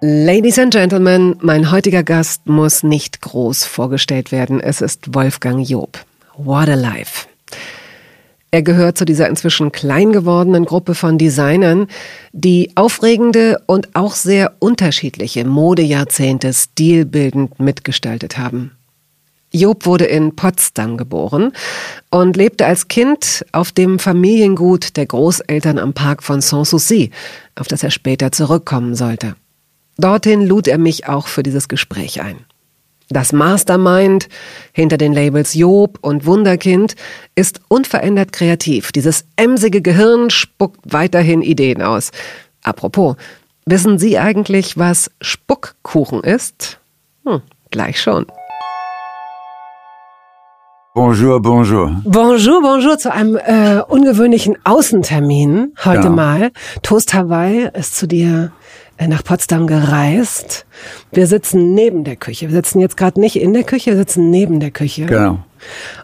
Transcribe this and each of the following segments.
Ladies and Gentlemen, mein heutiger Gast muss nicht groß vorgestellt werden. Es ist Wolfgang Job. What a life. Er gehört zu dieser inzwischen klein gewordenen Gruppe von Designern, die aufregende und auch sehr unterschiedliche Modejahrzehnte stilbildend mitgestaltet haben. Job wurde in Potsdam geboren und lebte als Kind auf dem Familiengut der Großeltern am Park von Sanssouci, auf das er später zurückkommen sollte. Dorthin lud er mich auch für dieses Gespräch ein. Das Mastermind hinter den Labels Job und Wunderkind ist unverändert kreativ. Dieses emsige Gehirn spuckt weiterhin Ideen aus. Apropos, wissen Sie eigentlich, was Spuckkuchen ist? Hm, gleich schon. Bonjour, bonjour. Bonjour, bonjour zu einem äh, ungewöhnlichen Außentermin heute genau. mal. Toast Hawaii ist zu dir nach Potsdam gereist. Wir sitzen neben der Küche. Wir sitzen jetzt gerade nicht in der Küche, wir sitzen neben der Küche. Genau.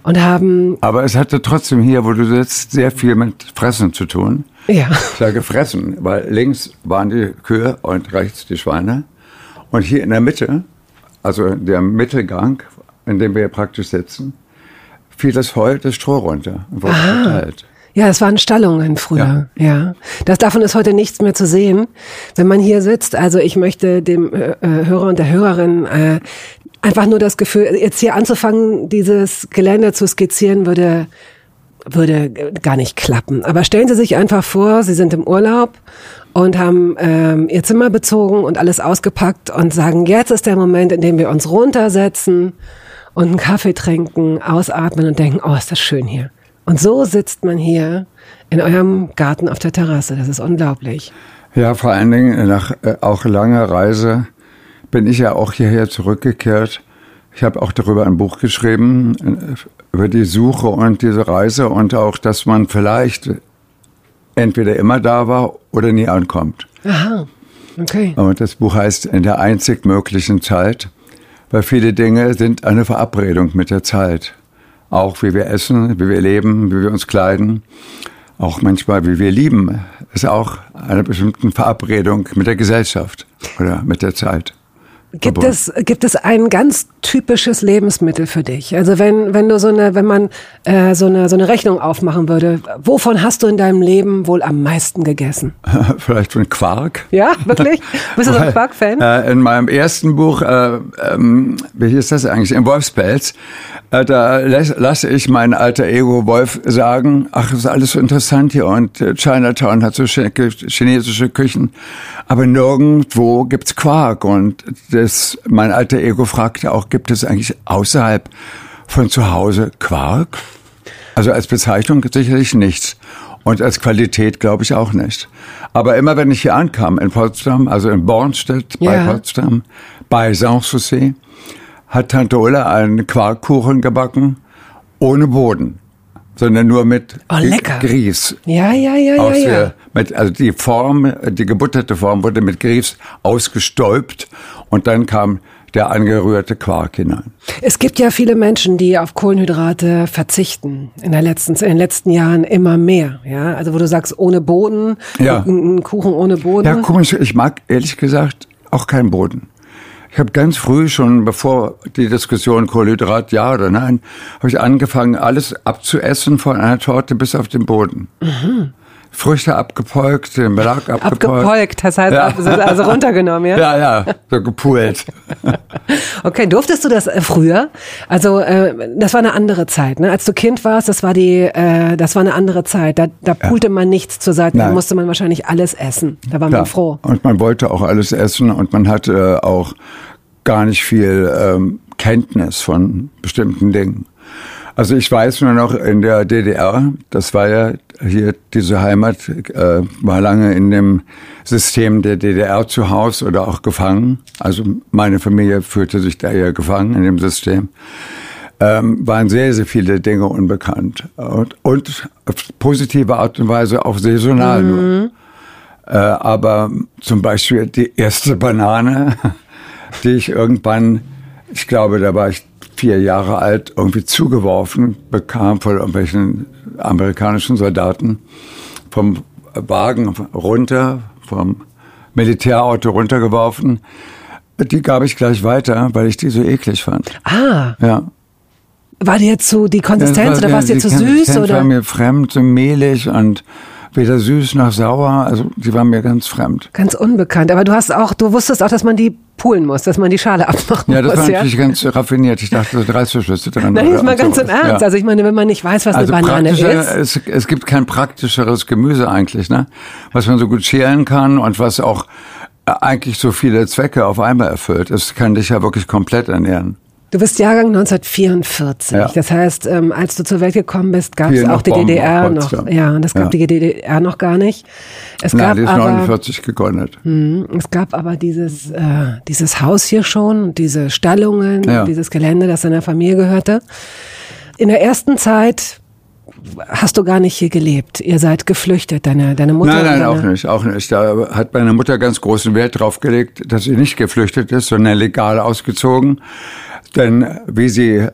Und haben. Aber es hatte trotzdem hier, wo du sitzt, sehr viel mit Fressen zu tun. Ja. Ich sage Fressen, weil links waren die Kühe und rechts die Schweine. Und hier in der Mitte, also der Mittelgang, in dem wir praktisch sitzen, fiel das Heu, das Stroh runter und wurde Aha. verteilt. Ja, es waren Stallungen früher. Ja. ja. Das, davon ist heute nichts mehr zu sehen. Wenn man hier sitzt, also ich möchte dem äh, äh, Hörer und der Hörerin äh, einfach nur das Gefühl, jetzt hier anzufangen, dieses Gelände zu skizzieren, würde würde gar nicht klappen. Aber stellen Sie sich einfach vor, Sie sind im Urlaub und haben ähm, Ihr Zimmer bezogen und alles ausgepackt und sagen, jetzt ist der Moment, in dem wir uns runtersetzen und einen Kaffee trinken, ausatmen und denken, oh, ist das schön hier. Und so sitzt man hier in eurem Garten auf der Terrasse. Das ist unglaublich. Ja, vor allen Dingen nach äh, auch langer Reise bin ich ja auch hierher zurückgekehrt. Ich habe auch darüber ein Buch geschrieben, äh, über die Suche und diese Reise und auch, dass man vielleicht entweder immer da war oder nie ankommt. Aha, okay. Und das Buch heißt In der einzig möglichen Zeit, weil viele Dinge sind eine Verabredung mit der Zeit auch wie wir essen, wie wir leben, wie wir uns kleiden, auch manchmal wie wir lieben, ist auch eine bestimmte Verabredung mit der Gesellschaft oder mit der Zeit. Gibt es, gibt es ein ganz typisches Lebensmittel für dich? Also wenn, wenn du so eine, wenn man äh, so, eine, so eine Rechnung aufmachen würde, wovon hast du in deinem Leben wohl am meisten gegessen? Vielleicht von Quark. Ja, wirklich? Bist du so ein Quark-Fan? Äh, in meinem ersten Buch, äh, ähm, wie hieß das eigentlich, in Wolfspelz, da lasse ich mein alter Ego Wolf sagen, ach, ist alles so interessant hier und äh, Chinatown hat so chinesische Küchen, aber nirgendwo gibt's Quark und das, mein alter Ego fragte auch, gibt es eigentlich außerhalb von zu Hause Quark? Also als Bezeichnung sicherlich nichts. Und als Qualität glaube ich auch nicht. Aber immer wenn ich hier ankam in Potsdam, also in Bornstedt bei ja. Potsdam, bei Sanssouci, hat Tante Ulla einen Quarkkuchen gebacken, ohne Boden, sondern nur mit oh. Grieß. Ja, ja, ja, ja, ja. Der, mit, also die Form, die gebutterte Form wurde mit Grieß ausgestäubt und dann kam der angerührte Quark hinein. Es gibt ja viele Menschen, die auf Kohlenhydrate verzichten. In, der letzten, in den letzten Jahren immer mehr. Ja, also wo du sagst, ohne Boden, ja. ein, Kuchen ohne Boden. Ja, komisch. Ich mag ehrlich gesagt auch keinen Boden. Ich habe ganz früh schon, bevor die Diskussion Kohlenhydrat ja oder nein, habe ich angefangen, alles abzuessen von einer Torte bis auf den Boden. Mhm. Früchte abgepolkt, den Belag abgepolkt. Abgepolkt, das heißt, ja. also runtergenommen, ja? Ja, ja, so gepult. okay, durftest du das äh, früher? Also, äh, das war eine andere Zeit, ne? Als du Kind warst, das war die, äh, das war eine andere Zeit. Da, da pulte ja. man nichts zur Seite, Nein. da musste man wahrscheinlich alles essen. Da war man ja. froh. Und man wollte auch alles essen und man hatte auch gar nicht viel ähm, Kenntnis von bestimmten Dingen. Also ich weiß nur noch in der DDR, das war ja hier diese Heimat, äh, war lange in dem System der DDR zu Hause oder auch gefangen. Also meine Familie fühlte sich da eher gefangen in dem System. ähm, waren sehr, sehr viele Dinge unbekannt. Und, und auf positive Art und Weise auch saisonal mhm. nur. Äh, aber zum Beispiel die erste Banane, die ich irgendwann, ich glaube, da war ich vier Jahre alt, irgendwie zugeworfen bekam von irgendwelchen amerikanischen Soldaten vom Wagen runter, vom Militärauto runtergeworfen. Die gab ich gleich weiter, weil ich die so eklig fand. Ah. Ja. War dir jetzt so die Konsistenz war, oder war es dir zu süß? Oder? war mir fremd, so mehlig und weder süß noch sauer. Also die war mir ganz fremd. Ganz unbekannt. Aber du hast auch, du wusstest auch, dass man die pulen muss, dass man die Schale abmachen muss. Ja, das muss, war natürlich ganz raffiniert. Ich dachte, Reißverschlüsse dran. Nein, jetzt mal ganz im Ernst. Ja. Also ich meine, wenn man nicht weiß, was also eine Banane ist. Es, es gibt kein praktischeres Gemüse eigentlich, ne? Was man so gut schälen kann und was auch eigentlich so viele Zwecke auf einmal erfüllt. Es kann dich ja wirklich komplett ernähren. Du bist Jahrgang 1944. Ja. Das heißt, ähm, als du zur Welt gekommen bist, gab es auch die Bomben DDR noch. Ja, und es gab ja. die DDR noch gar nicht. Es Nein, gab die ist aber, 49 gegründet. Mh, es gab aber dieses, äh, dieses Haus hier schon, diese Stallungen, ja. dieses Gelände, das deiner Familie gehörte. In der ersten Zeit hast du gar nicht hier gelebt. Ihr seid geflüchtet, deine, deine Mutter. Nein, nein, auch nicht, auch nicht. Da hat meine Mutter ganz großen Wert drauf gelegt, dass sie nicht geflüchtet ist, sondern legal ausgezogen. Denn wie sie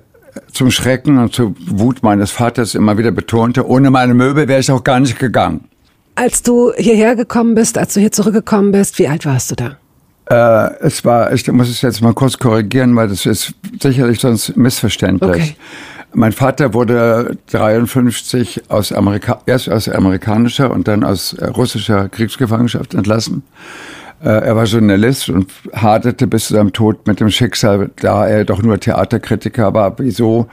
zum Schrecken und zur Wut meines Vaters immer wieder betonte, ohne meine Möbel wäre ich auch gar nicht gegangen. Als du hierher gekommen bist, als du hier zurückgekommen bist, wie alt warst du da? Äh, es war, ich muss es jetzt mal kurz korrigieren, weil das ist sicherlich sonst missverständlich. Okay. Mein Vater wurde 53 aus Amerika erst aus amerikanischer und dann aus russischer Kriegsgefangenschaft entlassen. Äh, er war Journalist und haderte bis zu seinem Tod mit dem Schicksal, da er doch nur Theaterkritiker war, wieso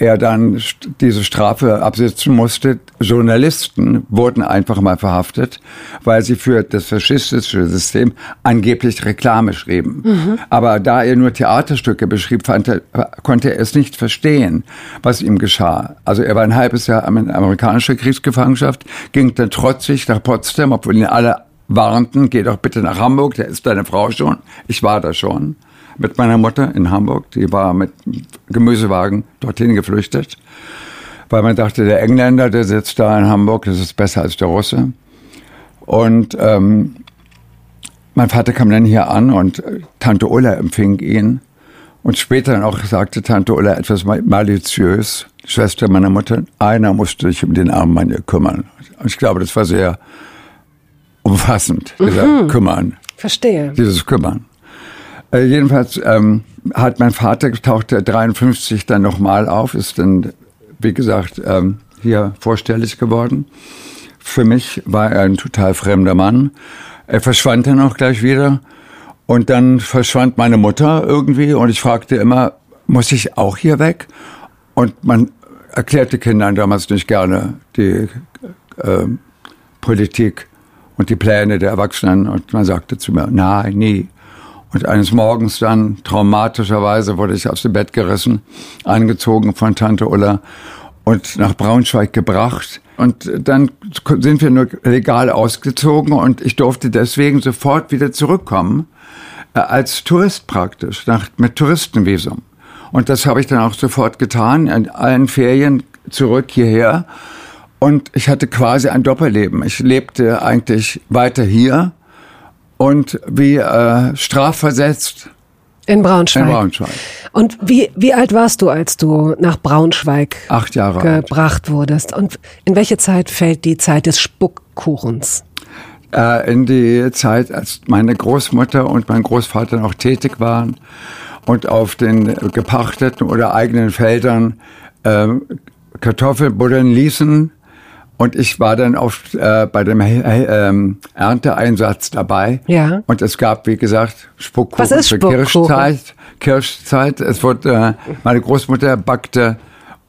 er dann diese Strafe absitzen musste. Journalisten wurden einfach mal verhaftet, weil sie für das faschistische System angeblich Reklame schrieben. Mhm. Aber da er nur Theaterstücke beschrieb, er, konnte er es nicht verstehen, was ihm geschah. Also er war ein halbes Jahr in amerikanischer Kriegsgefangenschaft, ging dann trotzig nach Potsdam, obwohl ihn alle warnten, geh doch bitte nach Hamburg, da ist deine Frau schon. Ich war da schon mit meiner Mutter in Hamburg. Die war mit Gemüsewagen dorthin geflüchtet, weil man dachte, der Engländer, der sitzt da in Hamburg, das ist besser als der Russe. Und ähm, mein Vater kam dann hier an und äh, Tante Ulla empfing ihn. Und später auch sagte Tante Ulla etwas maliziös, Schwester meiner Mutter, einer musste sich um den armen Mann hier kümmern. Und ich glaube, das war sehr umfassend, dieser mhm. Kümmern. Verstehe. Dieses Kümmern. Äh, jedenfalls ähm, hat mein Vater tauchte 53 dann nochmal auf, ist dann, wie gesagt, ähm, hier vorstellig geworden. Für mich war er ein total fremder Mann. Er verschwand dann auch gleich wieder. Und dann verschwand meine Mutter irgendwie und ich fragte immer, muss ich auch hier weg? Und man erklärte Kindern damals nicht gerne die äh, Politik und die Pläne der Erwachsenen. Und man sagte zu mir, nein, nie. Und eines Morgens dann, traumatischerweise, wurde ich aus dem Bett gerissen, angezogen von Tante Ulla und nach Braunschweig gebracht. Und dann sind wir nur legal ausgezogen und ich durfte deswegen sofort wieder zurückkommen, äh, als Tourist praktisch, nach, mit Touristenvisum. Und das habe ich dann auch sofort getan, in allen Ferien zurück hierher und ich hatte quasi ein Doppelleben. Ich lebte eigentlich weiter hier und wie äh, strafversetzt. In Braunschweig. In Braunschweig. Und wie, wie alt warst du, als du nach Braunschweig Acht Jahre gebracht alt. wurdest? Und in welche Zeit fällt die Zeit des Spuckkuchens? Äh, in die Zeit, als meine Großmutter und mein Großvater noch tätig waren und auf den gepachteten oder eigenen Feldern äh, Kartoffeln buddeln ließen und ich war dann oft äh, bei dem äh, Ernteeinsatz dabei. Ja. Und es gab, wie gesagt, Spuckkuchen Was ist für Kirschzeit. Kirschzeit. Es wurde, äh, meine Großmutter backte,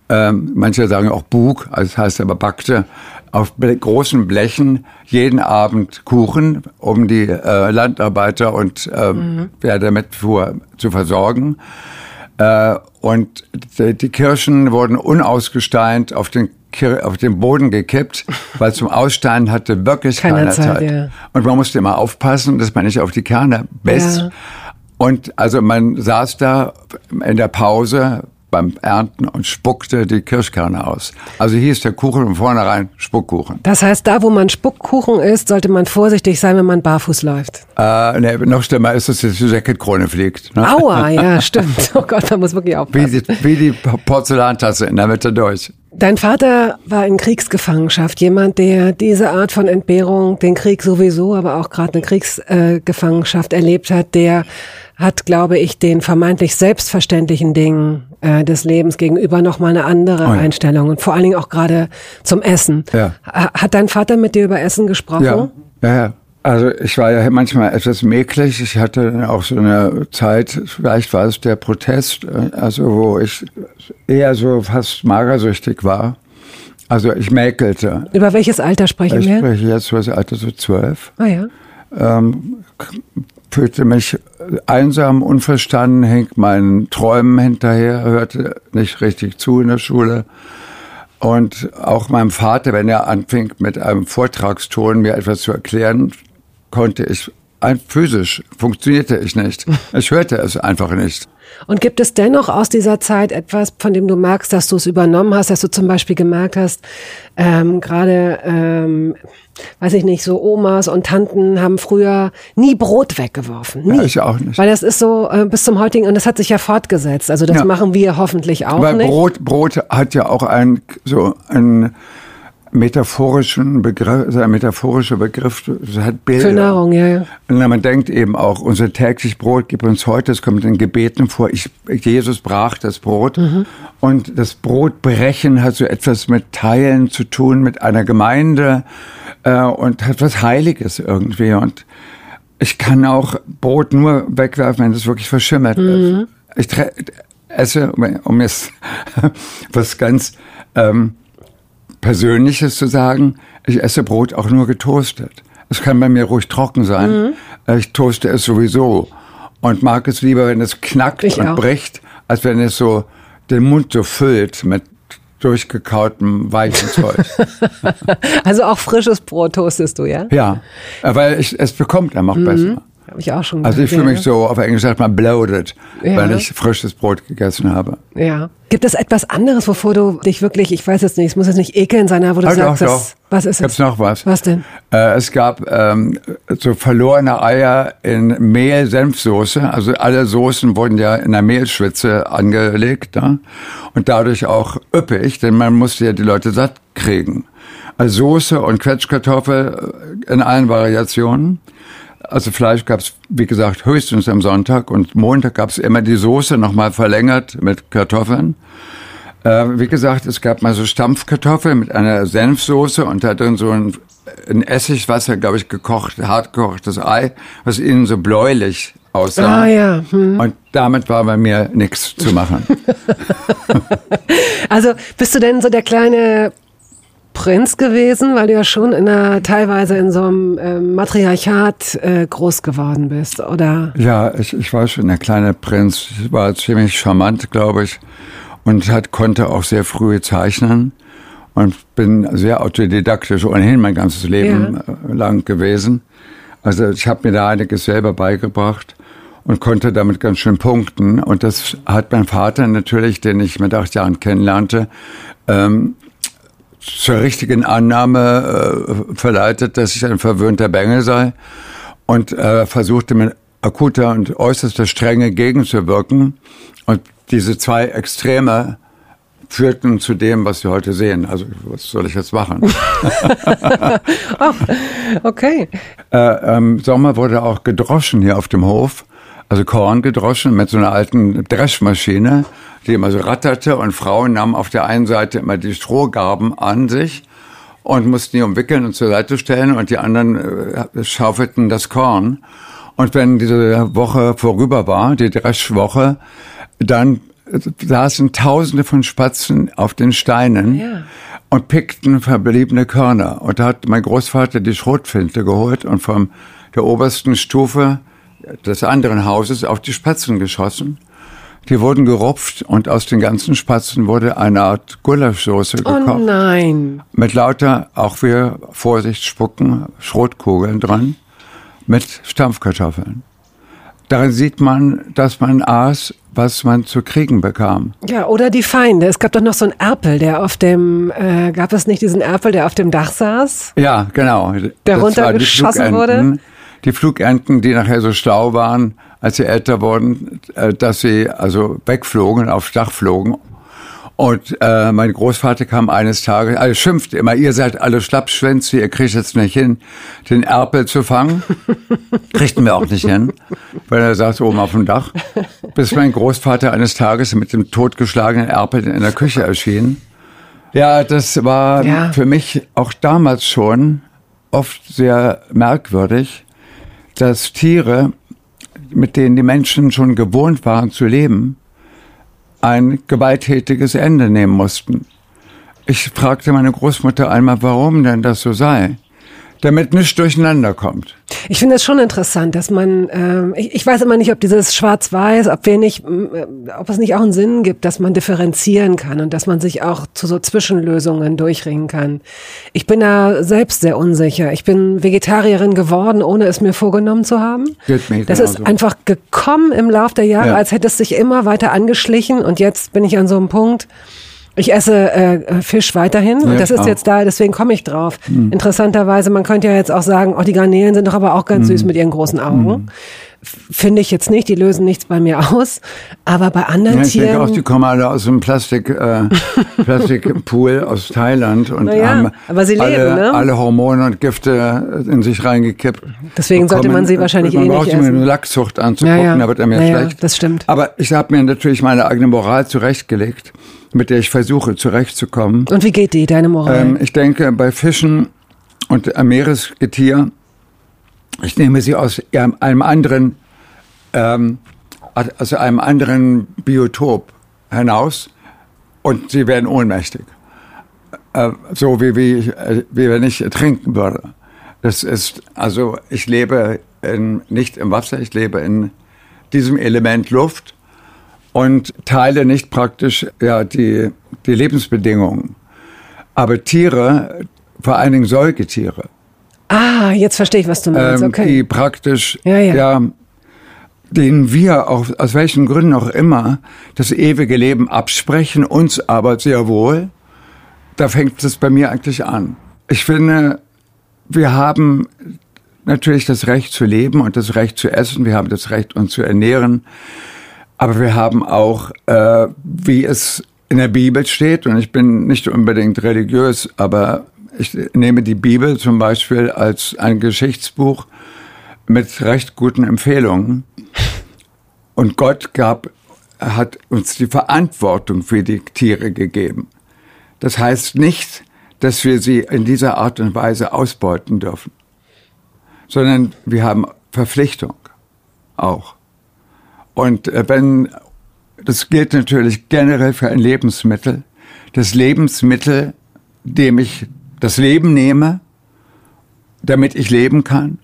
äh, manche sagen auch Bug, also das heißt aber backte auf großen Blechen jeden Abend Kuchen, um die äh, Landarbeiter und äh, mhm. wer damit fuhr zu versorgen. Äh, und die Kirschen wurden unausgesteint auf den auf den Boden gekippt, weil zum Aussteinen hatte wirklich keine, keine Zeit. Zeit. Ja. Und man musste immer aufpassen, dass man nicht auf die Kerne biss. Ja. Und also man saß da in der Pause beim Ernten und spuckte die Kirschkerne aus. Also hier ist der Kuchen von vornherein Spuckkuchen. Das heißt, da wo man Spuckkuchen isst, sollte man vorsichtig sein, wenn man barfuß läuft. Äh, nee, noch schlimmer ist, dass die Jacketkrone fliegt. Ne? Aua, ja, stimmt. Oh Gott, da muss wirklich aufpassen. Wie die, wie die Porzellantasse in der Mitte durch. Dein Vater war in Kriegsgefangenschaft, jemand, der diese Art von Entbehrung, den Krieg sowieso, aber auch gerade eine Kriegsgefangenschaft erlebt hat, der hat, glaube ich, den vermeintlich selbstverständlichen Dingen äh, des Lebens gegenüber nochmal eine andere oh ja. Einstellung und vor allen Dingen auch gerade zum Essen. Ja. Hat dein Vater mit dir über Essen gesprochen? Ja, ja, ja. Also ich war ja manchmal etwas mäklig. Ich hatte auch so eine Zeit, vielleicht war es der Protest, äh, also wo ich eher so fast magersüchtig war. Also ich mäkelte. Über welches Alter sprechen ich wir? Ich spreche jetzt über das Alter so zwölf. Ah ja. Ähm, fühlte mich einsam, unverstanden, hing meinen Träumen hinterher, hörte nicht richtig zu in der Schule. Und auch meinem Vater, wenn er anfing, mit einem Vortragston mir etwas zu erklären, konnte ich physisch funktionierte ich nicht. Ich hörte es einfach nicht. Und gibt es dennoch aus dieser Zeit etwas, von dem du magst, dass du es übernommen hast, dass du zum Beispiel gemerkt hast, ähm, gerade, ähm, weiß ich nicht, so Omas und Tanten haben früher nie Brot weggeworfen. Nie. Ja, ich auch nicht. Weil das ist so äh, bis zum heutigen, und das hat sich ja fortgesetzt. Also das ja. machen wir hoffentlich auch Weil nicht. Brot, Brot hat ja auch ein, so ein, metaphorischen Begriff, ein metaphorischer Begriff, das hat Bilder. Für Nahrung, ja, ja. Und man denkt eben auch, unser täglich Brot gibt uns heute, es kommt in Gebeten vor, ich, Jesus brach das Brot. Mhm. Und das Brotbrechen hat so etwas mit Teilen zu tun, mit einer Gemeinde, äh, und hat was Heiliges irgendwie. Und ich kann auch Brot nur wegwerfen, wenn es wirklich verschimmert mhm. wird. Ich esse, um jetzt was ganz, ähm, Persönliches zu sagen, ich esse Brot auch nur getoastet. Es kann bei mir ruhig trocken sein. Mhm. Ich toaste es sowieso und mag es lieber, wenn es knackt ich und auch. bricht, als wenn es so den Mund so füllt mit durchgekautem weichen Zeug. also auch frisches Brot toastest du, ja? Ja, weil ich, es bekommt einem auch mhm. besser. Habe ich auch schon Also ich fühle mich so, auf Englisch sagt man bloated, ja. wenn ich frisches Brot gegessen habe. Ja. Gibt es etwas anderes, wovor du dich wirklich, ich weiß jetzt nicht, es muss jetzt nicht ekeln sein, aber wo du also sagst, doch, das, was ist es? Gibt's noch was? Was denn? Äh, es gab ähm, so verlorene Eier in Mehl-Senfsoße. Also alle Soßen wurden ja in der Mehlschwitze angelegt ne? und dadurch auch üppig, denn man musste ja die Leute satt kriegen. Also Soße und Quetschkartoffel in allen Variationen. Also Fleisch gab es, wie gesagt, höchstens am Sonntag und Montag gab es immer die Soße nochmal verlängert mit Kartoffeln. Äh, wie gesagt, es gab mal so Stampfkartoffeln mit einer Senfsoße und da drin so ein, ein Essigwasser, glaube ich, gekocht, hart gekochtes Ei, was innen so bläulich aussah. Ah, ja. Hm. Und damit war bei mir nichts zu machen. also bist du denn so der kleine Prinz gewesen, weil du ja schon in einer, teilweise in so einem äh, Matriarchat äh, groß geworden bist, oder? Ja, ich, ich war schon der kleine Prinz. Ich war ziemlich charmant, glaube ich, und hat, konnte auch sehr früh zeichnen und bin sehr autodidaktisch ohnehin mein ganzes Leben ja. Äh, lang gewesen. Also ich habe mir da einiges selber beigebracht und konnte damit ganz schön punkten. Und das hat mein Vater natürlich, den ich mit acht Jahren kennenlernte, ähm, zur richtigen Annahme äh, verleitet, dass ich ein verwöhnter Bengel sei und äh, versuchte mit akuter und äußerster Strenge gegenzuwirken. Und diese zwei Extreme führten zu dem, was wir heute sehen. Also was soll ich jetzt machen? oh, okay. Äh, Im Sommer wurde auch gedroschen hier auf dem Hof also Korn gedroschen mit so einer alten Dreschmaschine, die immer so ratterte und Frauen nahmen auf der einen Seite immer die Strohgarben an sich und mussten die umwickeln und zur Seite stellen und die anderen äh, schaufelten das Korn. Und wenn diese Woche vorüber war, die Dreschwoche, dann saßen Tausende von Spatzen auf den Steinen ja. und pickten verbliebene Körner. Und da hat mein Großvater die Schrotflinte geholt und von der obersten Stufe des anderen Hauses auf die Spatzen geschossen. Die wurden gerupft und aus den ganzen Spatzen wurde eine Art Gulaschsoße oh gekocht. Oh nein. Mit lauter, auch wir Vorsicht spucken, Schrotkugeln dran, mit Stampfkartoffeln. Darin sieht man, dass man aß, was man zu kriegen bekam. Ja, oder die Feinde. Es gab doch noch so einen Erpel, der auf dem, äh, gab es nicht diesen Erpel, der auf dem Dach saß? Ja, genau. Der runtergeschossen wurde? Die Flugenten, die nachher so schlau waren, als sie älter wurden, äh, dass sie also wegflogen, aufs Dach flogen und äh, mein Großvater kam eines Tages, also schimpfte immer, ihr seid alle Schlappschwänze, ihr kriegt jetzt nicht hin, den Erpel zu fangen. Kriegten wir auch nicht hin, weil er saß oben auf dem Dach. Bis mein Großvater eines Tages mit dem totgeschlagenen Erpel in der Küche erschien. Ja, das war ja. für mich auch damals schon oft sehr merkwürdig, dass Tiere, mit denen die Menschen schon gewohnt waren zu leben, ein gewalttätiges Ende nehmen mussten. Ich fragte meine Großmutter einmal, warum denn das so sei damit nichts durcheinander kommt. Ich finde es schon interessant, dass man, äh, ich, ich, weiß immer nicht, ob dieses Schwarz-Weiß, ob wir nicht, äh, ob es nicht auch einen Sinn gibt, dass man differenzieren kann und dass man sich auch zu so Zwischenlösungen durchringen kann. Ich bin da selbst sehr unsicher. Ich bin Vegetarierin geworden, ohne es mir vorgenommen zu haben. Geht mir das ist einfach gekommen im Lauf der Jahre, ja. als hätte es sich immer weiter angeschlichen und jetzt bin ich an so einem Punkt, ich esse äh, Fisch weiterhin und das ist auch. jetzt da, deswegen komme ich drauf. Mhm. Interessanterweise, man könnte ja jetzt auch sagen, oh, die Garnelen sind doch aber auch ganz mhm. süß mit ihren großen Augen. Mhm. Finde ich jetzt nicht, die lösen nichts bei mir aus. Aber bei anderen ja, ich Tieren. Ich denke auch, die kommen alle aus einem Plastik, äh, Plastikpool aus Thailand und naja, haben aber sie alle, leben, ne? alle Hormone und Gifte in sich reingekippt. Deswegen sollte man sie wahrscheinlich man eh nicht essen. Man braucht eine Lachszucht anzugucken, ja, ja. da wird er mir ja, schlecht. das stimmt. Aber ich habe mir natürlich meine eigene Moral zurechtgelegt mit der ich versuche zurechtzukommen. Und wie geht die, deine Moral? Ähm, ich denke, bei Fischen und Meeresgetier, ich nehme sie aus einem anderen, ähm, aus einem anderen Biotop hinaus und sie werden ohnmächtig. Äh, so wie, wie, wie wenn ich trinken würde. Das ist, also ich lebe in, nicht im Wasser, ich lebe in diesem Element Luft und teile nicht praktisch ja, die, die Lebensbedingungen. Aber Tiere, vor allen Dingen Säugetiere. Ah, jetzt verstehe ich, was du meinst. Ähm, okay. Die praktisch, ja, ja. ja denen wir auch, aus welchen Gründen auch immer, das ewige Leben absprechen, uns aber sehr wohl, da fängt es bei mir eigentlich an. Ich finde, wir haben natürlich das Recht zu leben und das Recht zu essen, wir haben das Recht, uns zu ernähren. Aber wir haben auch, äh, wie es in der Bibel steht, und ich bin nicht unbedingt religiös, aber ich nehme die Bibel zum Beispiel als ein Geschichtsbuch mit recht guten Empfehlungen. Und Gott gab, hat uns die Verantwortung für die Tiere gegeben. Das heißt nicht, dass wir sie in dieser Art und Weise ausbeuten dürfen, sondern wir haben Verpflichtung auch. Und äh, wenn, das gilt natürlich generell für ein Lebensmittel, das Lebensmittel, dem ich das Leben nehme, damit ich leben kann,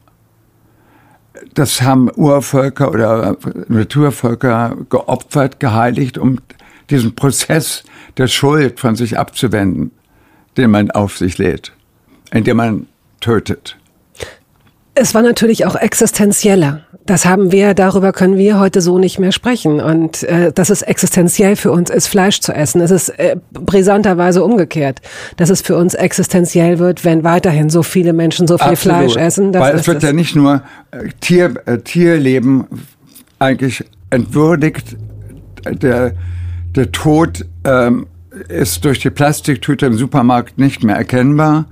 das haben Urvölker oder Naturvölker geopfert, geheiligt, um diesen Prozess der Schuld von sich abzuwenden, den man auf sich lädt, indem man tötet. Es war natürlich auch existenzieller. Das haben wir, darüber können wir heute so nicht mehr sprechen. Und äh, dass es existenziell für uns ist, Fleisch zu essen. Es ist äh, brisanterweise umgekehrt, dass es für uns existenziell wird, wenn weiterhin so viele Menschen so viel Absolut. Fleisch essen. Weil es wird ja nicht nur äh, Tier, äh, Tierleben eigentlich entwürdigt. Der, der Tod ähm, ist durch die Plastiktüte im Supermarkt nicht mehr erkennbar.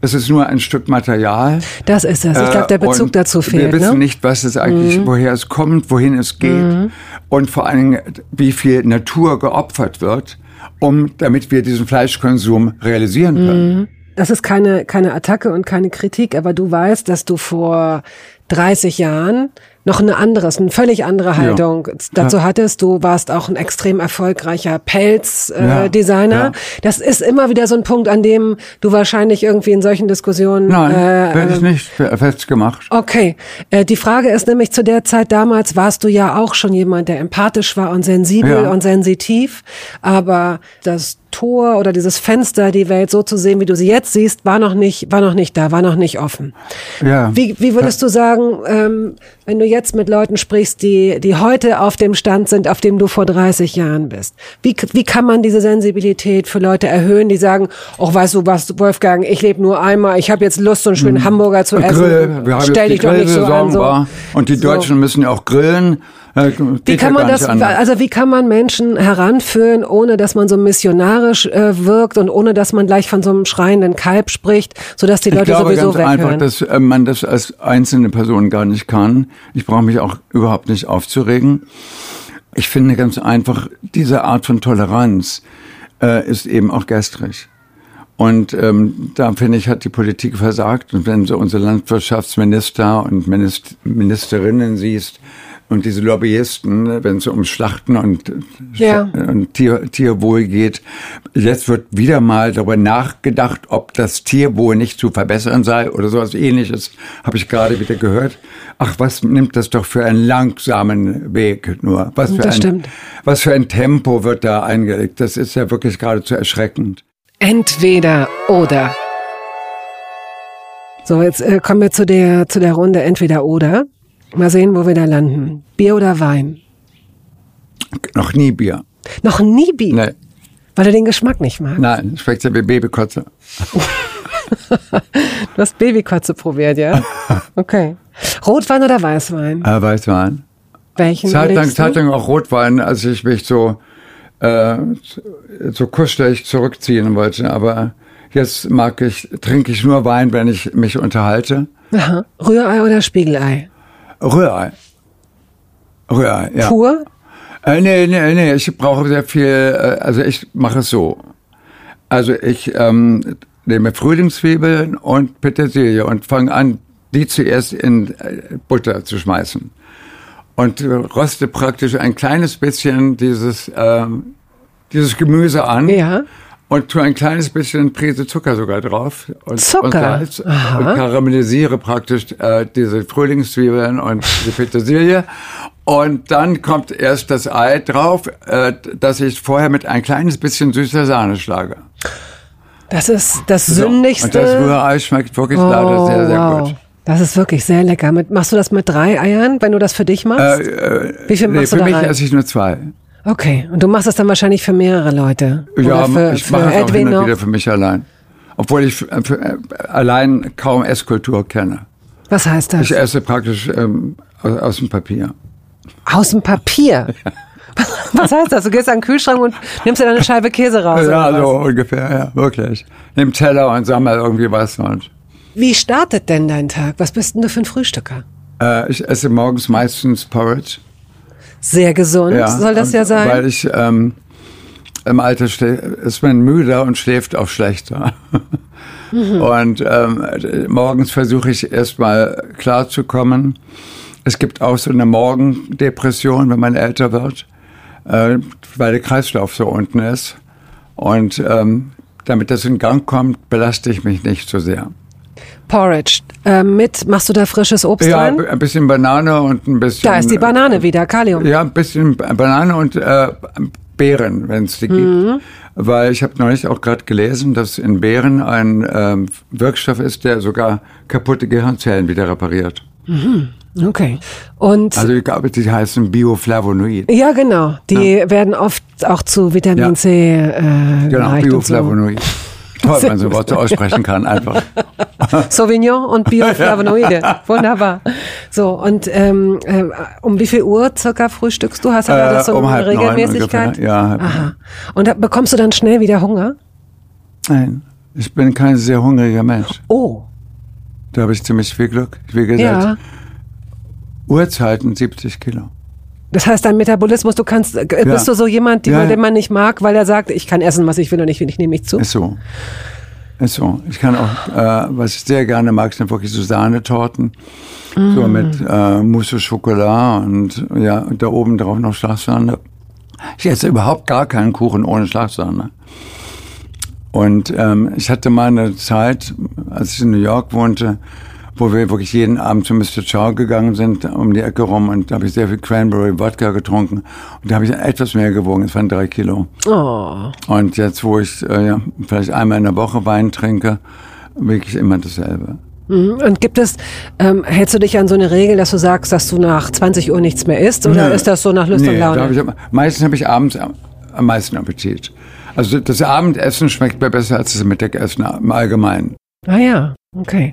Es ist nur ein Stück Material. Das ist es. Ich glaube, der Bezug dazu fehlt. Wir wissen ne? nicht, was es eigentlich, mhm. woher es kommt, wohin es geht mhm. und vor allen Dingen, wie viel Natur geopfert wird, um, damit wir diesen Fleischkonsum realisieren können. Mhm. Das ist keine, keine Attacke und keine Kritik, aber du weißt, dass du vor 30 Jahren noch eine anderes, eine völlig andere Haltung ja. dazu hattest. Du warst auch ein extrem erfolgreicher Pelzdesigner. Äh, ja. Das ist immer wieder so ein Punkt, an dem du wahrscheinlich irgendwie in solchen Diskussionen. Nein, äh, werde ich nicht festgemacht. Okay. Äh, die Frage ist nämlich zu der Zeit damals warst du ja auch schon jemand, der empathisch war und sensibel und sensitiv. Aber das Tor oder dieses Fenster, die Welt so zu sehen, wie du sie jetzt siehst, war noch nicht, war noch nicht da, war noch nicht offen. Ja. Wie, wie würdest du sagen, ähm, wenn du jetzt mit Leuten sprichst, die, die heute auf dem Stand sind, auf dem du vor 30 Jahren bist? Wie, wie kann man diese Sensibilität für Leute erhöhen, die sagen, ach, weißt du was, Wolfgang, ich lebe nur einmal, ich habe jetzt Lust, so einen schönen Hamburger zu essen. Grill, wir haben Stell dich doch nicht so an. So. Und die So. Deutschen müssen ja auch grillen. Wie kann man das, also wie kann man Menschen heranführen, ohne dass man so missionarisch äh, wirkt und ohne dass man gleich von so einem schreienden Kalb spricht, sodass die Ich Leute glaube sowieso ganz einfach, weghören? dass äh, man das als einzelne Person gar nicht kann. Ich brauche mich auch überhaupt nicht aufzuregen. Ich finde ganz einfach, diese Art von Toleranz äh, ist eben auch gestrig. Und ähm, da finde ich, hat die Politik versagt. Und wenn du unsere Landwirtschaftsminister und Minist Ministerinnen siehst und diese Lobbyisten, wenn es um Schlachten und, Ja. und Tier, Tierwohl geht, jetzt wird wieder mal darüber nachgedacht, ob das Tierwohl nicht zu verbessern sei oder sowas ähnliches, habe ich gerade wieder gehört. Ach, was nimmt das doch für einen langsamen Weg nur? Was für, Das ein, stimmt. was für ein Tempo wird da eingelegt? Das ist ja wirklich geradezu erschreckend. Entweder oder. So, jetzt äh, kommen wir zu der, zu der Runde entweder oder. Mal sehen, wo wir da landen. Bier oder Wein? Noch nie Bier. Noch nie Bier, Nee, weil du den Geschmack nicht magst. nein, schmeckt ja wie Babykotze. Du hast Babykotze probiert, ja? Okay. Rotwein oder Weißwein? Äh, Weißwein. Welchen? Zeit lang auch Rotwein, als ich mich so, äh, so kuschelig zurückziehen wollte. Aber jetzt mag ich, trinke ich nur Wein, wenn ich mich unterhalte. Aha. Rührei oder Spiegelei? Rührei. Rührei, ja. Pur? Äh, nee, nee, nee, ich brauche sehr viel, äh, also ich mache es so. Also ich ähm, nehme Frühlingszwiebeln und Petersilie und fange an, die zuerst in äh, Butter zu schmeißen. Und röste praktisch ein kleines bisschen dieses, ähm, dieses Gemüse an. Ja. Und tue ein kleines bisschen Prise Zucker sogar drauf. Und, Zucker? Und, und karamellisiere praktisch äh, diese Frühlingszwiebeln und die Petersilie. Und dann kommt erst das Ei drauf, äh, das ich vorher mit ein kleines bisschen süßer Sahne schlage. Das ist das So. sündigste. Und das Rührei schmeckt wirklich oh, leider sehr, sehr wow. gut. Das ist wirklich sehr lecker. Mit, machst du das mit drei Eiern, wenn du das für dich machst? Äh, Wie viel nee, machst du für da mich rein? esse ich nur zwei. Okay. Und du machst das dann wahrscheinlich für mehrere Leute. Ja, für, ich mache es auch hin und wieder für mich allein. Obwohl ich für, für, äh, allein kaum Esskultur kenne. Was heißt das? Ich esse praktisch ähm, aus, aus dem Papier. Aus dem Papier. Was heißt das? Du gehst an den Kühlschrank und nimmst dir dann eine Scheibe Käse raus. Ja, so ungefähr, ja, wirklich. Nimm Teller und sammel irgendwie was. Und, Wie startet denn dein Tag? Was bist denn du für ein Frühstücker? äh, ich esse morgens meistens Porridge. Sehr gesund Ja, soll das ja sein. Weil ich ähm, im Alter ist man müder und schläft auch schlechter. Mhm. Und ähm, morgens versuche ich erstmal klarzukommen. Es gibt auch so eine Morgendepression, wenn man älter wird, äh, weil der Kreislauf so unten ist. Und ähm, damit das in Gang kommt, belaste ich mich nicht so sehr. Porridge. Äh, mit, machst du da frisches Obst Ja, rein? ein bisschen Banane und ein bisschen. Da ist die Banane wieder, Kalium. Ja, ein bisschen Banane und äh, Beeren, wenn es die Mhm. gibt. Weil ich habe neulich auch gerade gelesen, dass in Beeren ein ähm, Wirkstoff ist, der sogar kaputte Gehirnzellen wieder repariert. Okay. Und Also ich glaube, die heißen Bioflavonoid. ja, genau. Die werden oft auch zu Vitamin Ja. C äh, Genau, und so. Toll, wenn man so Worte aussprechen kann, einfach. Sauvignon und Bioflavonoide. Wunderbar. So, und ähm, äh, um wie viel Uhr circa frühstückst du? Hast du da Äh, das so um eine Regelmäßigkeit? ungefähr. Ja, Aha. Und bekommst du dann schnell wieder Hunger? Nein, ich bin kein sehr hungriger Mensch. Oh. Da habe ich ziemlich viel Glück. Wie gesagt, Ja. Uhrzeiten 70 Kilo. Das heißt, dein Metabolismus, du kannst, äh, bist du so jemand, Ja, den man nicht mag, weil er sagt, ich kann essen, was ich will und ich will, ich nehme mich zu? Ist so. Ist so. Ich kann auch, äh, was ich sehr gerne mag, sind wirklich so Sahnetorten. So mit äh, Mousse Schokolade und ja, und da oben drauf noch Schlagsahne. Ich esse überhaupt gar keinen Kuchen ohne Schlagsahne. Und ähm, ich hatte mal eine Zeit, als ich in New York wohnte, wo wir wirklich jeden Abend zu Mr. Chow gegangen sind, um die Ecke rum und da habe ich sehr viel Cranberry Wodka getrunken und da habe ich etwas mehr gewogen, es waren drei Kilo. Oh. Und jetzt, wo ich äh, ja, vielleicht einmal in der Woche Wein trinke, wirklich immer dasselbe. Mhm. Und gibt es, ähm, hältst du dich an so eine Regel, dass du sagst, dass du nach 20 Uhr nichts mehr isst? Oder Nee. ist das so nach Lust Nee, und Laune? ich, meistens habe ich abends am meisten Appetit. Also das Abendessen schmeckt mir besser als das Mittagessen im Allgemeinen. ah ja, okay.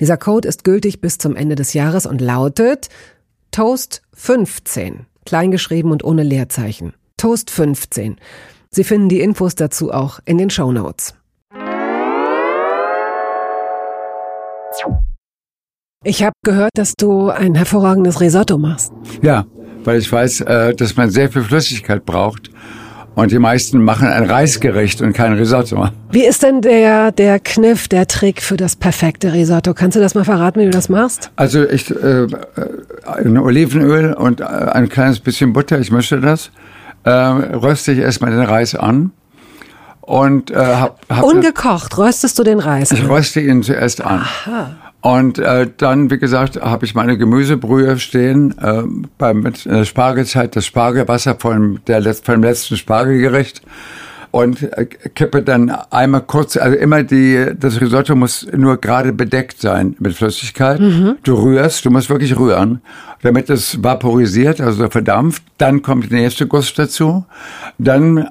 Dieser Code ist gültig bis zum Ende des Jahres und lautet Toast 15, kleingeschrieben und ohne Leerzeichen. Toast 15. Sie finden die Infos dazu auch in den Show. Ich habe gehört, dass du ein hervorragendes Risotto machst. Ja, weil ich weiß, äh, dass man sehr viel Flüssigkeit braucht. Und die meisten machen ein Reisgericht und kein Risotto. Wie ist denn der, der Kniff, der Trick für das perfekte Risotto? Kannst du das mal verraten, wie du das machst? Also ich äh, ein Olivenöl und äh, ein kleines bisschen Butter, ich mische das, äh, röste ich erstmal den Reis an und äh, hab, hab Ungekocht röstest du den Reis. ich röste ihn zuerst an. Und äh, dann, wie gesagt, habe ich meine Gemüsebrühe stehen, äh, beim mit äh, Spargelzeit das Spargelwasser von der Letz-, vom letzten Spargelgericht und äh, kippe dann einmal kurz, also immer die, das Risotto muss nur gerade bedeckt sein mit Flüssigkeit. Du rührst, du musst wirklich rühren, damit es vaporisiert, also verdampft. Dann kommt der nächste Guss dazu. Dann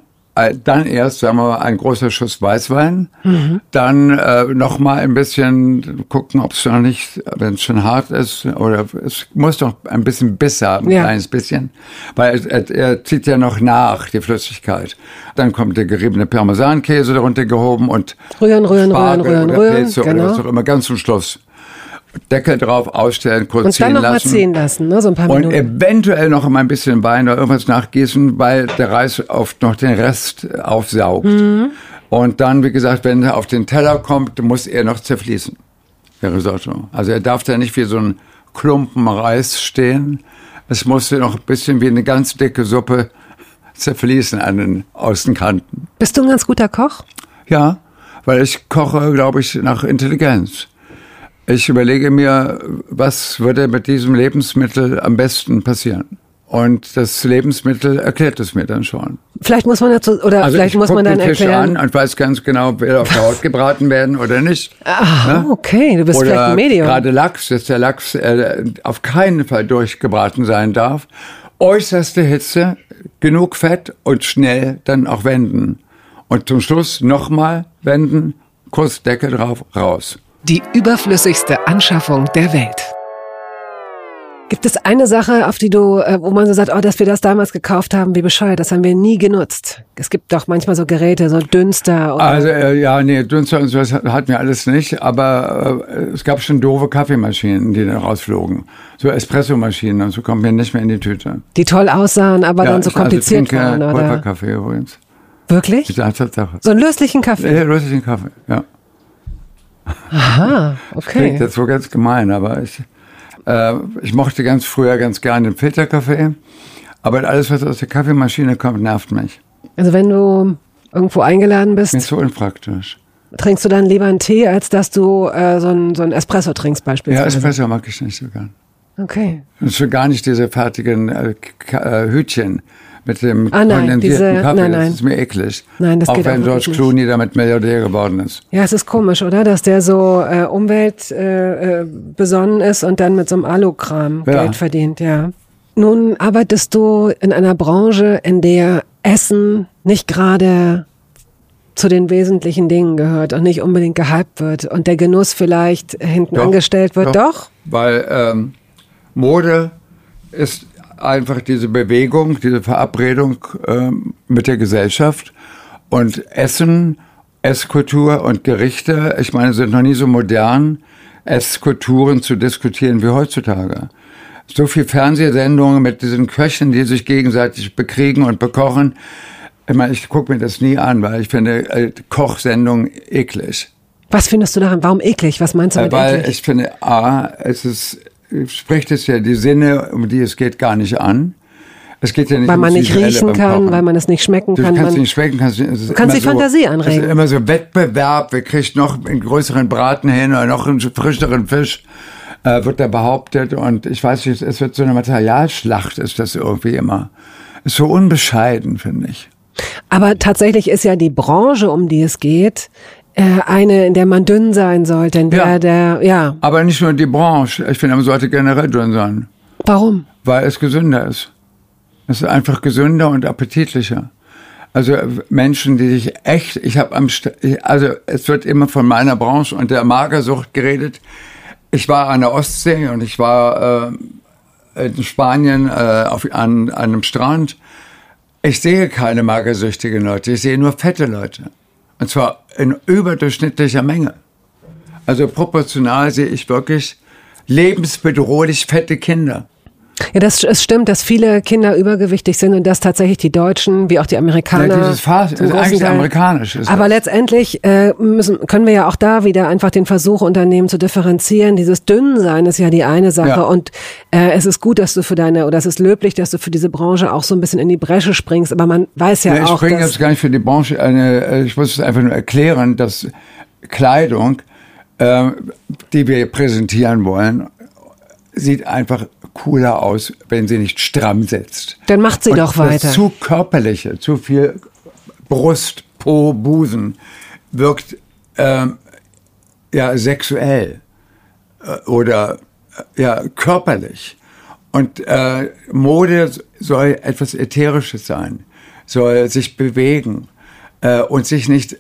dann erst, sagen wir mal, ein großer Schuss Weißwein, mhm. dann äh, noch mal ein bisschen gucken, ob es noch nicht, wenn es schon hart ist, oder es muss doch ein bisschen Biss haben, ein ja. kleines bisschen, weil er, er, zieht ja noch nach, die Flüssigkeit. Dann kommt der geriebene Parmesankäse darunter gehoben und rühren, rühren, Spargel rühren, rühren, rühren, Pilze genau. oder was auch immer, ganz zum Schluss. Deckel drauf, ausstellen, kurz und ziehen dann noch lassen. Mal ziehen lassen, ne? so ein paar und Minuten. Und eventuell noch mal ein bisschen Wein oder irgendwas nachgießen, weil der Reis oft noch den Rest aufsaugt. Mhm. Und dann, wie gesagt, wenn er auf den Teller kommt, muss er noch zerfließen. Der Risotto. Also er darf da nicht wie so ein Klumpen Reis stehen. Es muss noch ein bisschen wie eine ganz dicke Suppe zerfließen an den Außenkanten. Bist du ein ganz guter Koch? Ja, weil ich koche, glaube ich, nach Intelligenz. Ich überlege mir, was würde mit diesem Lebensmittel am besten passieren. Und das Lebensmittel erklärt es mir dann schon. Vielleicht muss man dazu, oder also vielleicht muss man dann den Fisch erklären. an und weiß ganz genau, will auf der Haut gebraten werden oder nicht. Ah, ja? okay, du bist oder vielleicht ein Medium. Gerade Lachs, dass der Lachs äh, auf keinen Fall durchgebraten sein darf. Äußerste Hitze, genug Fett und schnell dann auch wenden. Und zum Schluss nochmal wenden, kurz Deckel drauf, raus. Die überflüssigste Anschaffung der Welt. Gibt es eine Sache, auf die du, äh, wo man so sagt, oh, dass wir das damals gekauft haben, wie bescheuert, das haben wir nie genutzt. Es gibt doch manchmal so Geräte, so Dünster. Oder also äh, ja, nee, Dünster und sowas hatten wir alles nicht, aber äh, es gab schon doofe Kaffeemaschinen, die dann rausflogen. So Espressomaschinen und so kommen wir nicht mehr in die Tüte. Die toll aussahen, aber ja, dann so kompliziert also waren, oder? Pulverkaffee übrigens. Wirklich? Ja, Tatsache. So einen löslichen Kaffee? Ja, löslichen Kaffee, ja. Aha, okay. Das klingt jetzt so ganz gemein, aber ich, äh, ich mochte ganz früher ganz gerne den Filterkaffee. Aber alles, was aus der Kaffeemaschine kommt, nervt mich. Also wenn du irgendwo eingeladen bist. Mir ist so unpraktisch. Trinkst du dann lieber einen Tee, als dass du äh, so, ein, so ein Espresso trinkst beispielsweise? Ja, Espresso mag ich nicht so gern. Okay. Und schon gar nicht diese fertigen äh, äh Hütchen mit dem ah, nein, kondensierten diese, Kaffee. Nein, nein. Das ist mir eklig. Nein, das auch geht wenn auch George Clooney damit Milliardär geworden ist. Ja, es ist komisch, oder? Dass der so äh, umweltbesonnen äh, ist und dann mit so einem Alukram ja. Geld verdient, ja. Nun arbeitest du in einer Branche, in der Essen nicht gerade zu den wesentlichen Dingen gehört und nicht unbedingt gehypt wird und der Genuss vielleicht hinten doch, angestellt wird. Doch, doch? weil ähm, Mode ist einfach diese Bewegung, diese Verabredung äh, mit der Gesellschaft und Essen, Esskultur und Gerichte, ich meine, sind noch nie so modern, Esskulturen zu diskutieren wie heutzutage. So viel Fernsehsendungen mit diesen Köchen, die sich gegenseitig bekriegen und bekochen. Ich meine, ich gucke mir das nie an, weil ich finde äh, Kochsendungen eklig. Was findest du daran? Warum eklig? Was meinst du mit äh, weil eklig? ich finde, A, es ist spricht es ja die Sinne, um die es geht, gar nicht an. Es geht ja nicht weil man nicht riechen kann, weil man es nicht schmecken kann. Du kannst nicht schmecken, kannst, du kannst die so, Fantasie anregen. Es ist immer so Wettbewerb, wer kriegt noch einen größeren Braten hin oder noch einen frischeren Fisch, äh, wird da behauptet. Und ich weiß nicht, es wird so eine Materialschlacht, ist das irgendwie immer. Ist so unbescheiden, finde ich. Aber tatsächlich ist ja die Branche, um die es geht, eine, in der man dünn sein sollte, in der, ja. der, ja. Aber nicht nur die Branche. Ich finde, man sollte generell dünn sein. Warum? Weil es gesünder ist. Es ist einfach gesünder und appetitlicher. Also Menschen, die sich echt, ich habe am, also es wird immer von meiner Branche und der Magersucht geredet. Ich war an der Ostsee und ich war äh, in Spanien äh, auf, an, an einem Strand. Ich sehe keine magersüchtigen Leute, ich sehe nur fette Leute. Und zwar in überdurchschnittlicher Menge. Also proportional sehe ich wirklich lebensbedrohlich fette Kinder. Ja, das es stimmt, dass viele Kinder übergewichtig sind und dass tatsächlich die Deutschen wie auch die Amerikaner. Ja, dieses Fast ist eigentlich Teil, amerikanisch. Ist aber das. letztendlich äh, müssen, können wir ja auch da wieder einfach den Versuch unternehmen zu differenzieren. Dieses Dünnsein ist ja die eine Sache ja. und äh, es ist gut, dass du für deine oder es ist löblich, dass du für diese Branche auch so ein bisschen in die Bresche springst. Aber man weiß ja, ja ich auch. Ich springe jetzt gar nicht für die Branche. Eine, äh, ich muss es einfach nur erklären, dass Kleidung, äh, die wir präsentieren wollen, sieht einfach cooler aus, wenn sie nicht stramm sitzt. Dann macht sie Und doch weiter. Das zu körperliche, zu viel Brust, Po, Busen wirkt ähm, ja sexuell äh, oder äh, ja körperlich. Und äh, Mode soll etwas Ätherisches sein. soll sich bewegen äh, und sich nicht,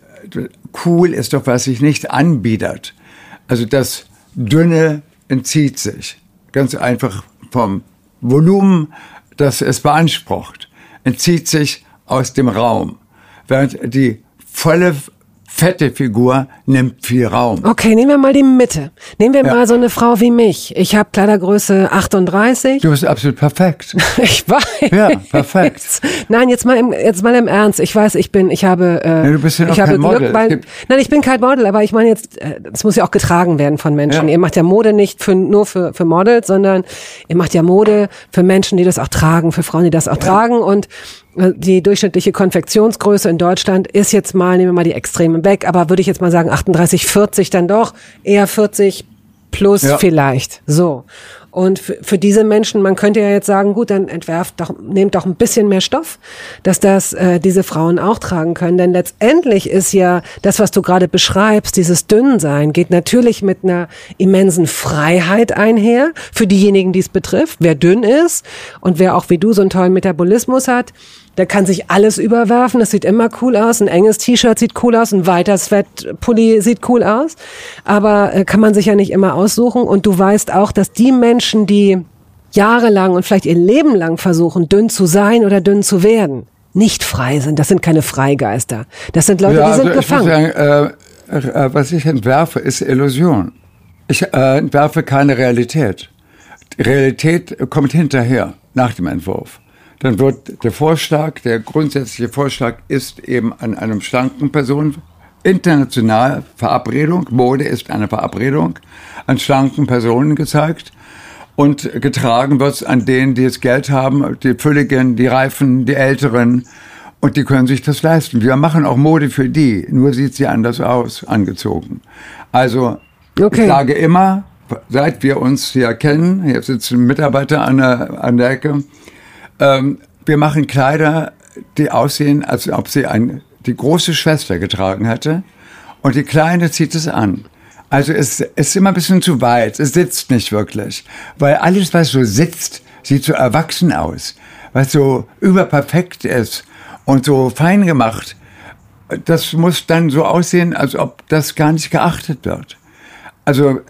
cool ist doch, was sich nicht anbietet. Also das Dünne entzieht sich. Ganz einfach vom Volumen, das es beansprucht, entzieht sich aus dem Raum. Während die volle fette Figur nimmt viel Raum. Okay, nehmen wir mal die Mitte. Nehmen wir ja. mal so eine Frau wie mich. Ich habe Kleidergröße 38. Du bist absolut perfekt. ich weiß. Ja, perfekt. Nein, jetzt mal im, jetzt mal im Ernst. Ich weiß, ich bin, ich habe, äh, ja, du bist ja ich habe Glück, Model. weil, nein, ich bin kein Model, aber ich meine jetzt, äh, das muss ja auch getragen werden von Menschen. Ja. Ihr macht ja Mode nicht für, nur für, für Models, sondern ihr macht ja Mode für Menschen, die das auch tragen, für Frauen, die das auch tragen und die durchschnittliche Konfektionsgröße in Deutschland ist jetzt mal, nehmen wir mal die Extremen weg, aber würde ich jetzt mal sagen 38, 40 dann doch, eher 40 plus ja. vielleicht. So. Und für, für diese Menschen, man könnte ja jetzt sagen, gut, dann entwerft doch, nehmt doch ein bisschen mehr Stoff, dass das äh, diese Frauen auch tragen können. Denn letztendlich ist ja das, was du gerade beschreibst, dieses Dünnsein, geht natürlich mit einer immensen Freiheit einher für diejenigen, die es betrifft. Wer dünn ist und wer auch wie du so einen tollen Metabolismus hat, der kann sich alles überwerfen, das sieht immer cool aus. Ein enges T-Shirt sieht cool aus, ein weiter Sweat-Pulli sieht cool aus. Aber äh, kann man sich ja nicht immer aussuchen. Und du weißt auch, dass die Menschen, die jahrelang und vielleicht ihr Leben lang versuchen, dünn zu sein oder dünn zu werden, nicht frei sind. Das sind keine Freigeister. Das sind Leute, ja, die sind also gefangen. Sagen, äh, äh, was ich entwerfe, ist Illusion. Ich äh, entwerfe keine Realität. Realität kommt hinterher, nach dem Entwurf dann wird der Vorschlag, der grundsätzliche Vorschlag ist eben an einem schlanken Person international Verabredung, Mode ist eine Verabredung, an schlanken Personen gezeigt und getragen wird an denen, die es Geld haben, die Fülligen, die Reifen, die Älteren und die können sich das leisten. Wir machen auch Mode für die, nur sieht sie anders aus, angezogen. Also okay. ich sage immer, seit wir uns hier kennen, hier sitzen Mitarbeiter an der, an der Ecke, ähm, wir machen Kleider, die aussehen, als ob sie ein, die große Schwester getragen hätte. Und die Kleine zieht es an. Also es ist immer ein bisschen zu weit. Es sitzt nicht wirklich. Weil alles, was so sitzt, sieht so erwachsen aus. Was so überperfekt ist und so fein gemacht. Das muss dann so aussehen, als ob das gar nicht geachtet wird. Also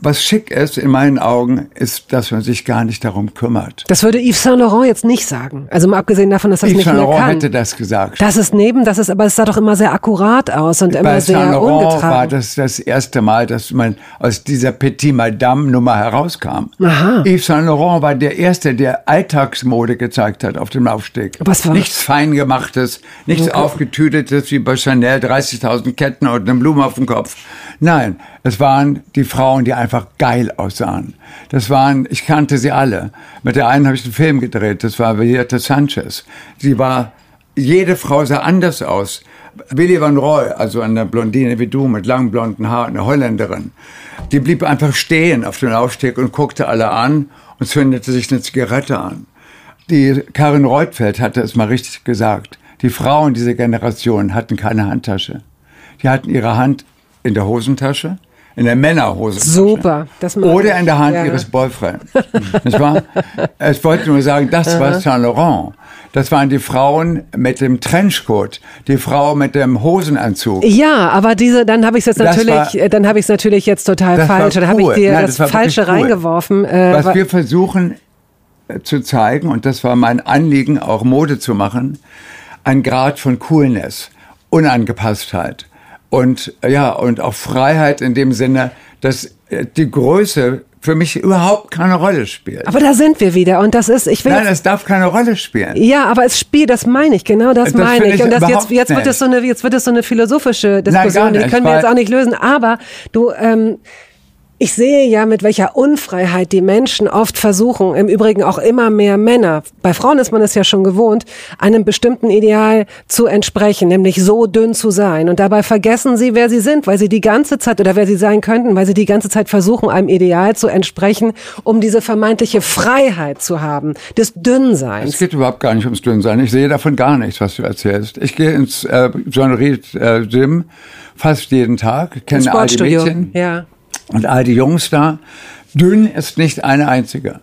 was schick ist in meinen Augen, ist, dass man sich gar nicht darum kümmert. Das würde Yves Saint Laurent jetzt nicht sagen. Also mal abgesehen davon, dass das Yves nicht Saint Laurent hätte das gesagt. Das ist neben, das ist, aber es sah doch immer sehr akkurat aus und Bei immer sehr Saint Laurent ungetragen. war das das erste Mal, dass man aus dieser Petit Madame Nummer herauskam. Aha. Yves Saint Laurent war der erste, der Alltagsmode gezeigt hat auf dem Laufsteg. Was war? Nichts Feingemachtes, nichts okay. aufgetütetes wie bei Chanel, 30.000 Ketten und eine Blume auf dem Kopf. Nein, es waren die Frauen, die einfach geil aussahen. Das waren, ich kannte sie alle. Mit der einen habe ich einen Film gedreht, das war Violetta Sanchez. Sie war, jede Frau sah anders aus. Willy van Roy, also eine Blondine wie du mit langen blonden Haaren, eine Holländerin, die blieb einfach stehen auf dem Laufsteg und guckte alle an und zündete sich eine Zigarette an. Die Karin Reutfeld hatte es mal richtig gesagt. Die Frauen dieser Generation hatten keine Handtasche. Die hatten ihre Hand in der Hosentasche in der Männerhose. Super. Das Oder in der Hand ja. ihres Boyfriends. Ich wollte nur sagen, das war Saint Laurent. Das waren die Frauen mit dem Trenchcoat, die Frau mit dem Hosenanzug. Ja, aber diese, dann habe ich es natürlich, war, äh, dann habe ich es natürlich jetzt total falsch. Cool. Dann habe ich dir Nein, das, das Falsche cool. reingeworfen. Äh, Was wir versuchen äh, zu zeigen, und das war mein Anliegen, auch Mode zu machen, ein Grad von Coolness, Unangepasstheit und ja, und auch Freiheit in dem Sinne, dass äh, die Größe für mich überhaupt keine Rolle spielt. Aber da sind wir wieder und das ist, ich will. Nein, es darf keine Rolle spielen. Ja, aber es spielt, das meine ich, genau das, das meine ich. ich. Und das jetzt, jetzt wird es so eine, jetzt wird es so eine philosophische Diskussion, Nein, die können wir jetzt auch nicht lösen. Aber du, ähm, ich sehe ja, mit welcher Unfreiheit die Menschen oft versuchen, im Übrigen auch immer mehr Männer, bei Frauen ist man es ja schon gewohnt, einem bestimmten Ideal zu entsprechen, nämlich so dünn zu sein. Und dabei vergessen sie, wer sie sind, weil sie die ganze Zeit, oder wer sie sein könnten, weil sie die ganze Zeit versuchen, einem Ideal zu entsprechen, um diese vermeintliche Freiheit zu haben, des Dünnseins. Es geht überhaupt gar nicht ums Dünnsein. Ich sehe davon gar nichts, was du erzählst. Ich gehe ins äh, John Reed äh, Gym fast jeden Tag, kenne all die Mädchen. Ja und all die Jungs da. Dünn ist nicht eine einzige.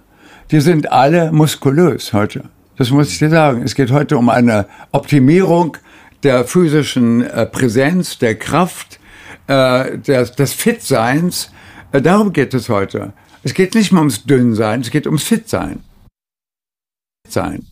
Die sind alle muskulös heute. Das muss ich dir sagen. Es geht heute um eine Optimierung der physischen äh, Präsenz, der Kraft, äh, des, des Fitseins. Äh, darum geht es heute. Es geht nicht mehr ums Dünnsein, es geht ums Fitsein. Sein.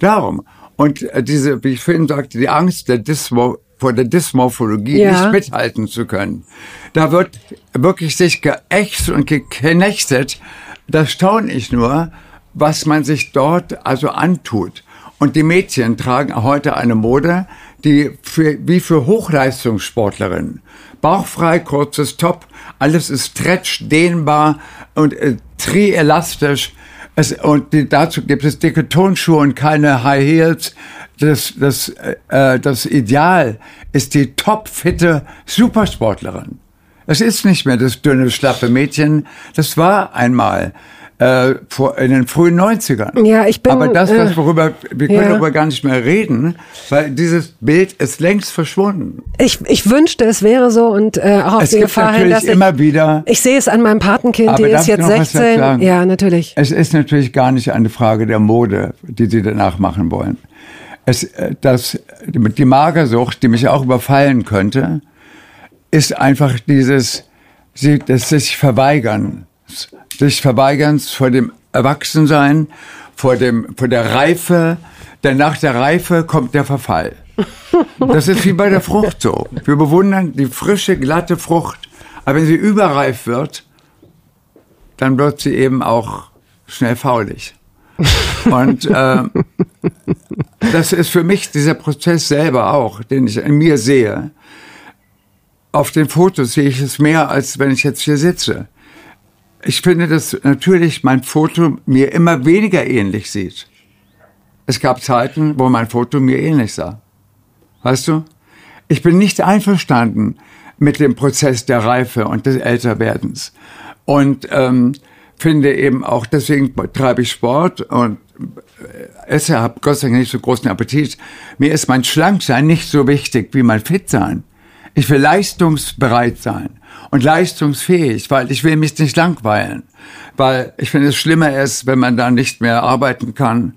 Darum. Und diese, wie ich vorhin sagte, die Angst der Dysmo vor der Dysmorphologie ja. nicht mithalten zu können. Da wird wirklich sich geächtzt und geknechtet. Das staune ich nur, was man sich dort also antut. Und die Mädchen tragen heute eine Mode, die für, wie für Hochleistungssportlerinnen. Bauchfrei, kurzes Top, alles ist stretch, dehnbar und äh, trielastisch. Es, und die, dazu gibt es dicke Tonschuhe und keine High Heels. Das, das, äh, das Ideal ist die topfitte Supersportlerin. Es ist nicht mehr das dünne, schlappe Mädchen. Das war einmal äh, vor, in den frühen 90ern. Ja, ich bin. Aber das, was äh, worüber wir können ja. darüber gar nicht mehr reden, weil dieses Bild ist längst verschwunden. Ich, ich wünschte, es wäre so und äh, auch auf es die gibt Gefahr hin, dass ich, immer wieder. Ich sehe es an meinem Patenkind, die ist jetzt 16. Ja, natürlich. Es ist natürlich gar nicht eine Frage der Mode, die sie danach machen wollen. Es, äh, das, die Magersucht, die mich auch überfallen könnte, ist einfach dieses, das sich verweigern des Verweigerns vor dem Erwachsensein, vor, dem, vor der Reife. Denn nach der Reife kommt der Verfall. Das ist wie bei der Frucht so. Wir bewundern die frische, glatte Frucht. Aber wenn sie überreif wird, dann wird sie eben auch schnell faulig. Und äh, das ist für mich dieser Prozess selber auch, den ich in mir sehe. Auf den Fotos sehe ich es mehr, als wenn ich jetzt hier sitze ich finde, dass natürlich mein Foto mir immer weniger ähnlich sieht. Es gab Zeiten, wo mein Foto mir ähnlich sah. Weißt du? Ich bin nicht einverstanden mit dem Prozess der Reife und des Älterwerdens. Und ähm, finde eben auch, deswegen treibe ich Sport und äh, esse, habe Gott sei Dank nicht so großen Appetit. Mir ist mein Schlanksein nicht so wichtig wie mein Fitsein. Ich will leistungsbereit sein und leistungsfähig, weil ich will mich nicht langweilen. Weil ich finde, es schlimmer ist, wenn man dann nicht mehr arbeiten kann.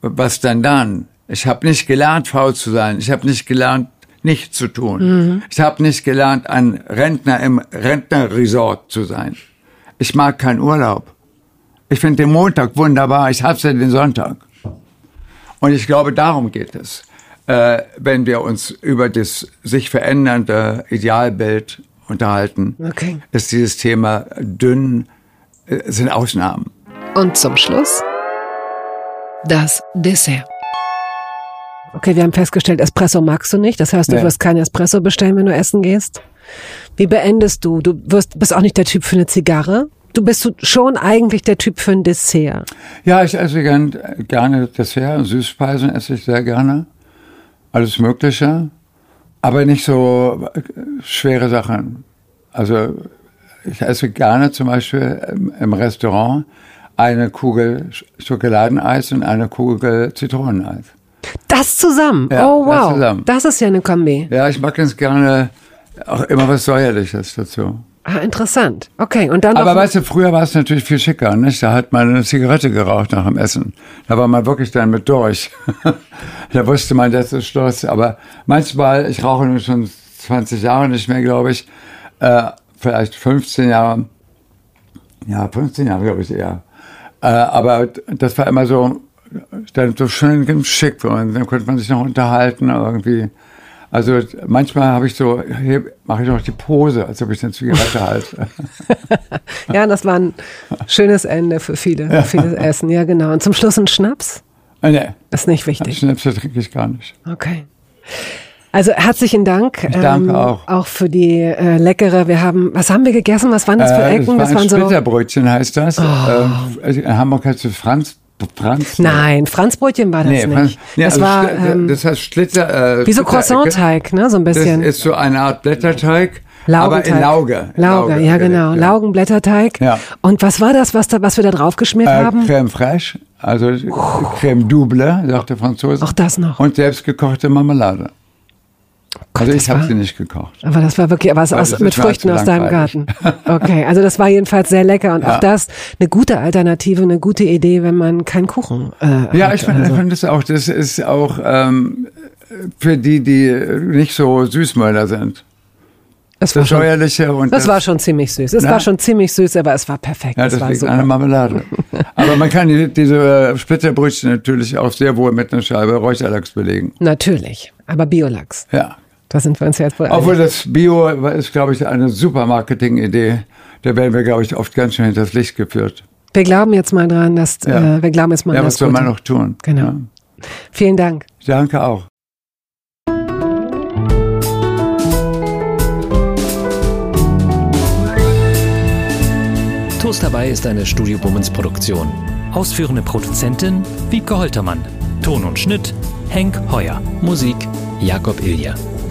Was denn dann? Ich habe nicht gelernt, faul zu sein. Ich habe nicht gelernt, nichts zu tun. Mhm. Ich habe nicht gelernt, ein Rentner im Rentnerresort zu sein. Ich mag keinen Urlaub. Ich finde den Montag wunderbar. Ich hasse den Sonntag. Und ich glaube, darum geht es äh, wenn wir uns über das sich verändernde Idealbild unterhalten, okay. ist dieses Thema dünn, äh, sind Ausnahmen. Und zum Schluss das Dessert. Okay, wir haben festgestellt, Espresso magst du nicht. Das heißt, du nee. wirst keinen Espresso bestellen, wenn du essen gehst. Wie beendest du? Du wirst, bist auch nicht der Typ für eine Zigarre. Du bist schon eigentlich der Typ für ein Dessert. Ja, ich esse gern, gerne Dessert. Süßspeisen esse ich sehr gerne alles Mögliche, aber nicht so äh, schwere Sachen. Also ich esse gerne zum Beispiel im, Restaurant eine Kugel Schokoladeneis und eine Kugel Zitroneneis. Das zusammen? Ja, oh wow, das, zusammen. das ist ja eine Kombi. Ja, ich mag ganz gerne auch immer was Säuerliches dazu. Ah, interessant. Okay, und dann. Aber weißt du, früher war es natürlich viel schicker, nicht? Da hat man eine Zigarette geraucht nach dem Essen. Da war man wirklich dann mit durch. da wusste man, das ist Schluss. Aber manchmal, ich rauche nun schon 20 Jahre nicht mehr, glaube ich. Äh, vielleicht 15 Jahre. Ja, 15 Jahre, glaube ich eher. Äh, aber das war immer so, dann so schön schick. Und dann konnte man sich noch unterhalten irgendwie. Also manchmal habe ich so, mache ich noch die Pose, als ob ich eine Zigarette halte. ja, das war ein schönes Ende für viele, ja. vieles Essen. Ja, genau. Und zum Schluss ein Schnaps? Äh, nee. Ist nicht wichtig. Schnäpse trinke ich gar nicht. Okay. Also herzlichen Dank. Ich danke ähm, auch. Auch für die äh, leckere. Wir haben, was haben wir gegessen? Was waren das für Ecken? Äh, das, war das waren Splitterbrötchen heißt das. Oh. Ähm, in Hamburg heißt es Franz Franz? Nein, Franzbrötchen war das nee, nicht. Nee, das also war ähm, das heißt Schlitzer. Äh, wie so Croissant-Teig, ne, so ein bisschen. Das ist so eine Art Blätterteig. Aber in Lauge. Lauge, Lauge ja genau. Ja. Laugenblätterteig. Ja. Und was war das, was, da, was wir da drauf geschmiert äh, haben? Crème fraîche, also Crème double, sagt der Franzose. Auch das noch. Und selbstgekochte Marmelade. Gott, also ich das habe war- sie nicht gekocht. Aber das war wirklich, es Weil aus, das mit Früchten aus deinem. Garten. Okay, also das war jedenfalls sehr lecker und auch Ja. das eine gute Alternative, eine gute Idee, wenn man keinen Kuchen äh, Ja, hat. ich finde also. find das auch. Das ist auch ähm, für die, die nicht so Süßmäuler sind. es war Das schon, Säuerliche und das war schon ziemlich süß. Es war schon ziemlich süß, aber es war perfekt. Ja, das das war der Marmelade. Aber man kann die, diese äh, Splitterbrötchen natürlich auch sehr wohl mit einer Scheibe Räucherlachs belegen. Natürlich, aber Biolachs. Ja. Da sind wir uns jetzt wohl Obwohl das Bio ist, glaube ich, eine super Marketing-Idee. Da werden wir, glaube ich, oft ganz schön hinters Licht geführt. Wir glauben jetzt mal dran, dass Ja. äh, wir glauben jetzt mal Ja, was soll man noch tun? Genau. Ja. Vielen Dank. Danke auch. Toast dabei ist eine Studio Bummens Produktion. Ausführende Produzentin Wiebke Holtermann. Ton und Schnitt Henk Heuer. Musik Jakob Ilja.